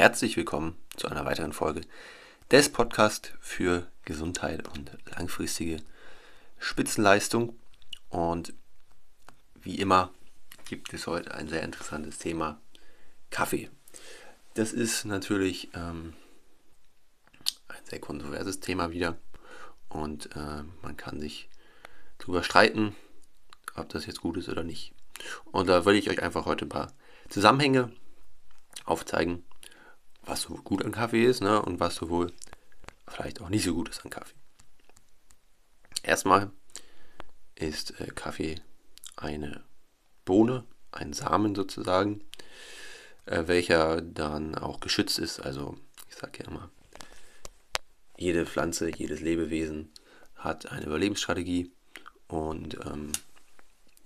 Herzlich willkommen zu einer weiteren Folge des Podcasts für Gesundheit und langfristige Spitzenleistung. Und wie immer gibt es heute ein sehr interessantes Thema, Kaffee. Das ist natürlich ähm, ein sehr kontroverses Thema wieder und äh, man kann sich darüber streiten, ob das jetzt gut ist oder nicht. Und da will ich euch einfach heute ein paar Zusammenhänge aufzeigen, was so gut an Kaffee ist ne, und was so wohl vielleicht auch nicht so gut ist an Kaffee. Erstmal ist äh, Kaffee eine Bohne, ein Samen sozusagen, äh, welcher dann auch geschützt ist. Also ich sage ja immer, jede Pflanze, jedes Lebewesen hat eine Überlebensstrategie und ähm,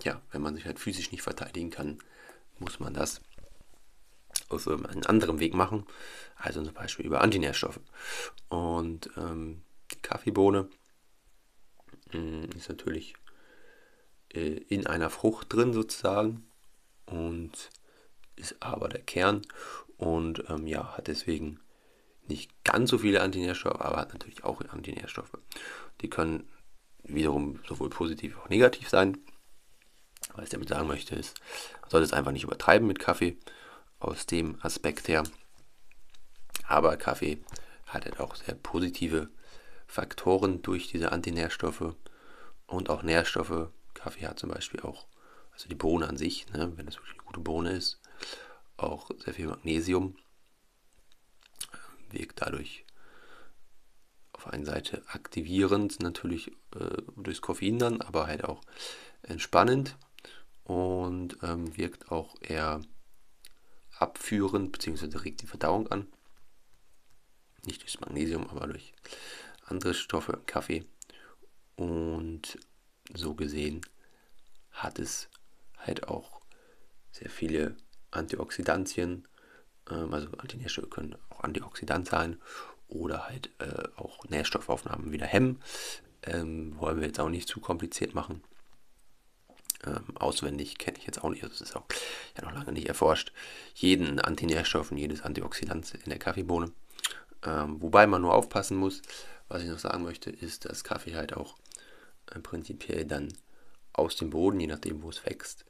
ja, wenn man sich halt physisch nicht verteidigen kann, muss man das auf einen anderen Weg machen, also zum Beispiel über Antinährstoffe. Und ähm, die Kaffeebohne mh, mm, ist natürlich äh, in einer Frucht drin sozusagen und ist aber der Kern und ähm, ja, hat deswegen nicht ganz so viele Antinährstoffe, aber hat natürlich auch Antinährstoffe. Die können wiederum sowohl positiv als auch negativ sein. Was ich damit sagen möchte, ist, man sollte es einfach nicht übertreiben mit Kaffee aus dem Aspekt her. Aber Kaffee hat halt auch sehr positive Faktoren durch diese Antinährstoffe und auch Nährstoffe. Kaffee hat zum Beispiel auch, also die Bohne an sich, ne, wenn es wirklich eine gute Bohne ist, auch sehr viel Magnesium. Wirkt dadurch auf einer Seite aktivierend, natürlich äh, durchs Koffein dann, aber halt auch entspannend und ähm, wirkt auch eher abführend, beziehungsweise regt die Verdauung an. Nicht durch Magnesium, aber durch andere Stoffe im Kaffee. Und so gesehen hat es halt auch sehr viele Antioxidantien, ähm, also Antinährstoffe können auch Antioxidant sein oder halt äh, auch Nährstoffaufnahmen wieder hemmen. Ähm, wollen wir jetzt auch nicht zu kompliziert machen. Ähm, auswendig kenne ich jetzt auch nicht, also das ist auch ja noch lange nicht erforscht. Jeden Antinährstoff und jedes Antioxidant in der Kaffeebohne. Ähm, wobei man nur aufpassen muss, was ich noch sagen möchte, ist, dass Kaffee halt auch äh, prinzipiell dann aus dem Boden, je nachdem wo es wächst,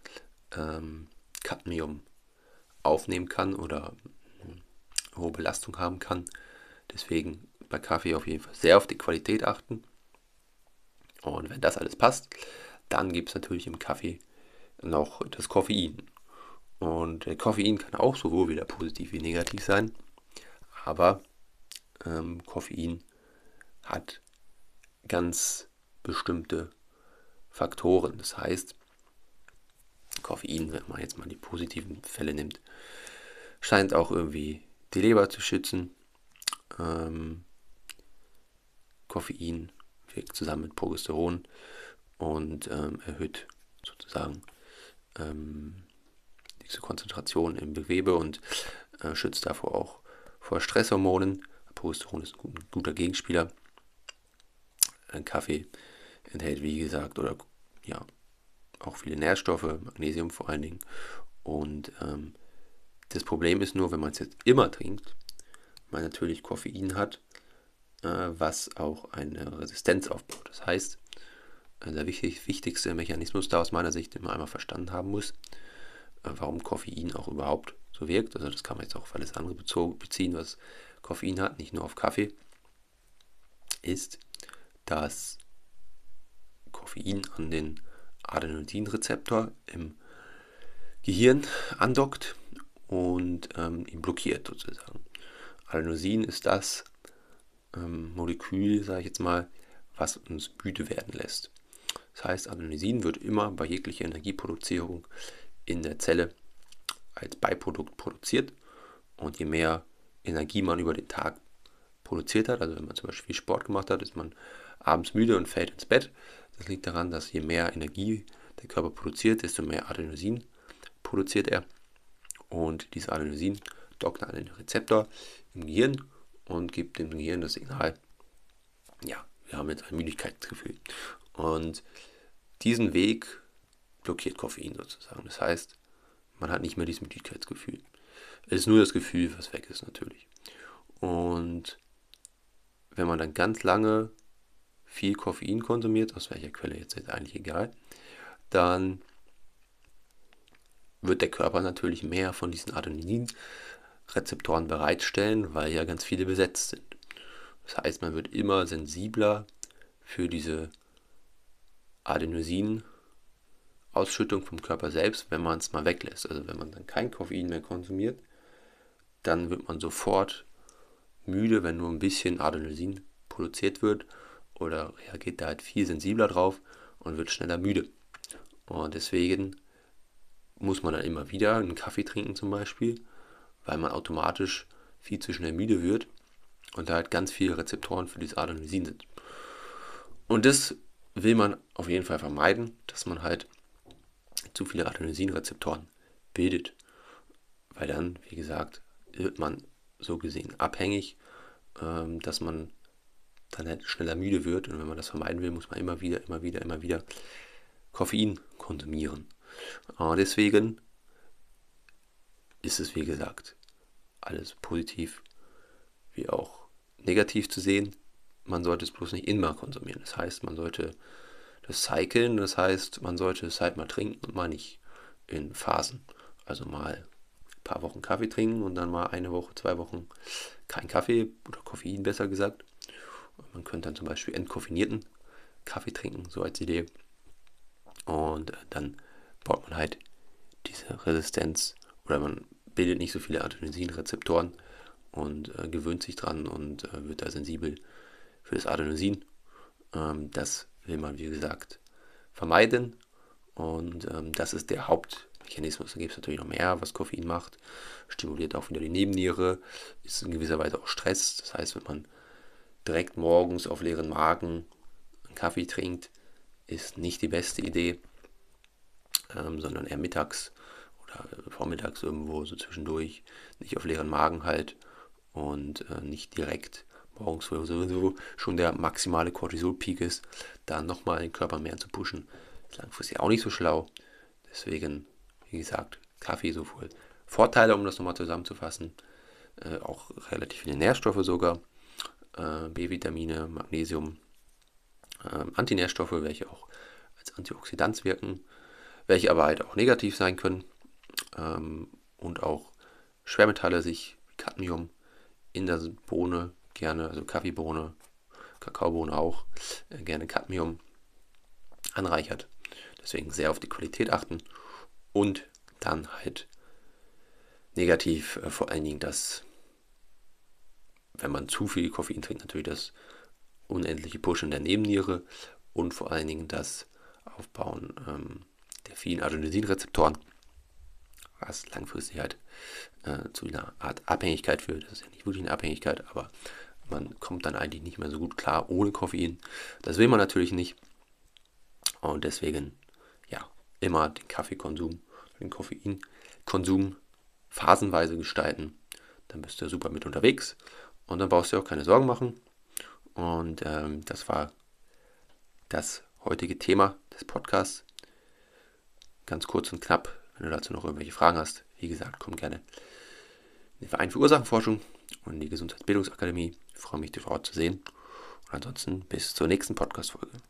ähm, Cadmium aufnehmen kann oder äh, hohe Belastung haben kann. Deswegen bei Kaffee auf jeden Fall sehr auf die Qualität achten. Und wenn das alles passt, dann gibt es natürlich im Kaffee noch das Koffein. Und Koffein kann auch sowohl wieder positiv wie negativ sein, aber ähm, Koffein hat ganz bestimmte Faktoren. Das heißt, Koffein, wenn man jetzt mal die positiven Fälle nimmt, scheint auch irgendwie die Leber zu schützen. Ähm, Koffein wirkt zusammen mit Progesteron und ähm, erhöht sozusagen ähm, diese Konzentration im Gewebe und äh, schützt davor auch vor Stresshormonen. Progesteron ist ein guter Gegenspieler. Ein Kaffee enthält, wie gesagt, oder ja, auch viele Nährstoffe, Magnesium vor allen Dingen. Und ähm, das Problem ist nur, wenn man es jetzt immer trinkt, man natürlich Koffein hat, äh, was auch eine Resistenz aufbaut. Das heißt, der wichtig, wichtigste Mechanismus da aus meiner Sicht, den man einmal verstanden haben muss, äh, warum Koffein auch überhaupt so wirkt. Also das kann man jetzt auch auf alles andere beziehen, was Koffein hat, nicht nur auf Kaffee, ist, dass Koffein an den Adenosinrezeptor im Gehirn andockt und ähm, ihn blockiert sozusagen. Adenosin ist das ähm, Molekül, sage ich jetzt mal, was uns müde werden lässt. Das heißt, Adenosin wird immer bei jeglicher Energieproduzierung in der Zelle als Beiprodukt produziert. Und je mehr Energie man über den Tag produziert hat, also wenn man zum Beispiel viel Sport gemacht hat, ist man abends müde und fällt ins Bett. Das liegt daran, dass je mehr Energie der Körper produziert, desto mehr Adenosin produziert er. Und dieses Adenosin dockt an den Rezeptor im Gehirn und gibt dem Gehirn das Signal, ja, wir haben jetzt ein Müdigkeitsgefühl. Und diesen Weg blockiert Koffein sozusagen. Das heißt, man hat nicht mehr dieses Müdigkeitsgefühl. Es ist nur das Gefühl, was weg ist natürlich. Und wenn man dann ganz lange viel Koffein konsumiert, aus welcher Quelle jetzt ist eigentlich egal, dann wird der Körper natürlich mehr von diesen Adenosin-Rezeptoren bereitstellen, weil ja ganz viele besetzt sind. Das heißt, man wird immer sensibler für diese Adenosin-Ausschüttung vom Körper selbst, wenn man es mal weglässt. Also wenn man dann kein Koffein mehr konsumiert, dann wird man sofort müde, wenn nur ein bisschen Adenosin produziert wird oder reagiert da halt viel sensibler drauf und wird schneller müde. Und deswegen muss man dann immer wieder einen Kaffee trinken zum Beispiel, weil man automatisch viel zu schnell müde wird und da halt ganz viele Rezeptoren für dieses Adenosin sind. Und das will man auf jeden Fall vermeiden, dass man halt zu viele Adenosinrezeptoren bildet, weil dann, wie gesagt, wird man so gesehen abhängig, ähm, dass man dann halt schneller müde wird und wenn man das vermeiden will, muss man immer wieder, immer wieder, immer wieder Koffein konsumieren. Äh, deswegen ist es, wie gesagt, alles positiv wie auch negativ zu sehen. Man sollte es bloß nicht immer konsumieren. Das heißt, man sollte das cyclen, das heißt, man sollte es halt mal trinken und mal nicht in Phasen. Also mal ein paar Wochen Kaffee trinken und dann mal eine Woche, zwei Wochen kein Kaffee oder Koffein besser gesagt. Man könnte dann zum Beispiel entkoffinierten Kaffee trinken, so als Idee. Und äh, dann baut man halt diese Resistenz oder man bildet nicht so viele Adenosinrezeptoren und äh, gewöhnt sich dran und äh, wird da sensibel für das Adenosin. Ähm, das will man, wie gesagt, vermeiden. Und ähm, das ist der Hauptmechanismus. Da gibt es natürlich noch mehr, was Koffein macht. Stimuliert auch wieder die Nebenniere, ist in gewisser Weise auch Stress. Das heißt, wenn man direkt morgens auf leeren Magen einen Kaffee trinkt, ist nicht die beste Idee, ähm, sondern eher mittags oder vormittags irgendwo so zwischendurch, nicht auf leeren Magen halt und äh, nicht direkt morgens, wo sowieso schon der maximale Cortisol-Peak ist, dann nochmal den Körper mehr zu pushen, ist langfristig auch nicht so schlau. Deswegen, wie gesagt, Kaffee so voll. Vorteile, um das nochmal zusammenzufassen, äh, auch relativ viele Nährstoffe sogar, äh, B-Vitamine, Magnesium, äh, Antinährstoffe, welche auch als Antioxidant wirken, welche aber halt auch negativ sein können ähm, und auch Schwermetalle sich wie Cadmium in der Bohne gerne, also Kaffeebohne, Kakaobohne auch, äh, gerne Cadmium anreichert. Deswegen sehr auf die Qualität achten und dann halt negativ äh, vor allen Dingen das, wenn man zu viel Koffein trinkt, natürlich das unendliche Pushen der Nebenniere und vor allen Dingen das Aufbauen ähm, der vielen Adenosinrezeptoren, was langfristig halt äh, zu einer Art Abhängigkeit führt. Das ist ja nicht wirklich eine Abhängigkeit, aber man kommt dann eigentlich nicht mehr so gut klar ohne Koffein. Das will man natürlich nicht. Und deswegen, ja, immer den Kaffeekonsum, den Koffeinkonsum phasenweise gestalten. Dann bist du super mit unterwegs und dann brauchst du auch keine Sorgen machen. Und ähm, das war das heutige Thema des Podcasts. Ganz kurz und knapp. Wenn du dazu noch irgendwelche Fragen hast, wie gesagt, komm gerne in den Verein für Ursachenforschung und in die Gesundheitsbildungsakademie. Ich freue mich, dich vor Ort zu sehen. Und ansonsten bis zur nächsten Podcast-Folge.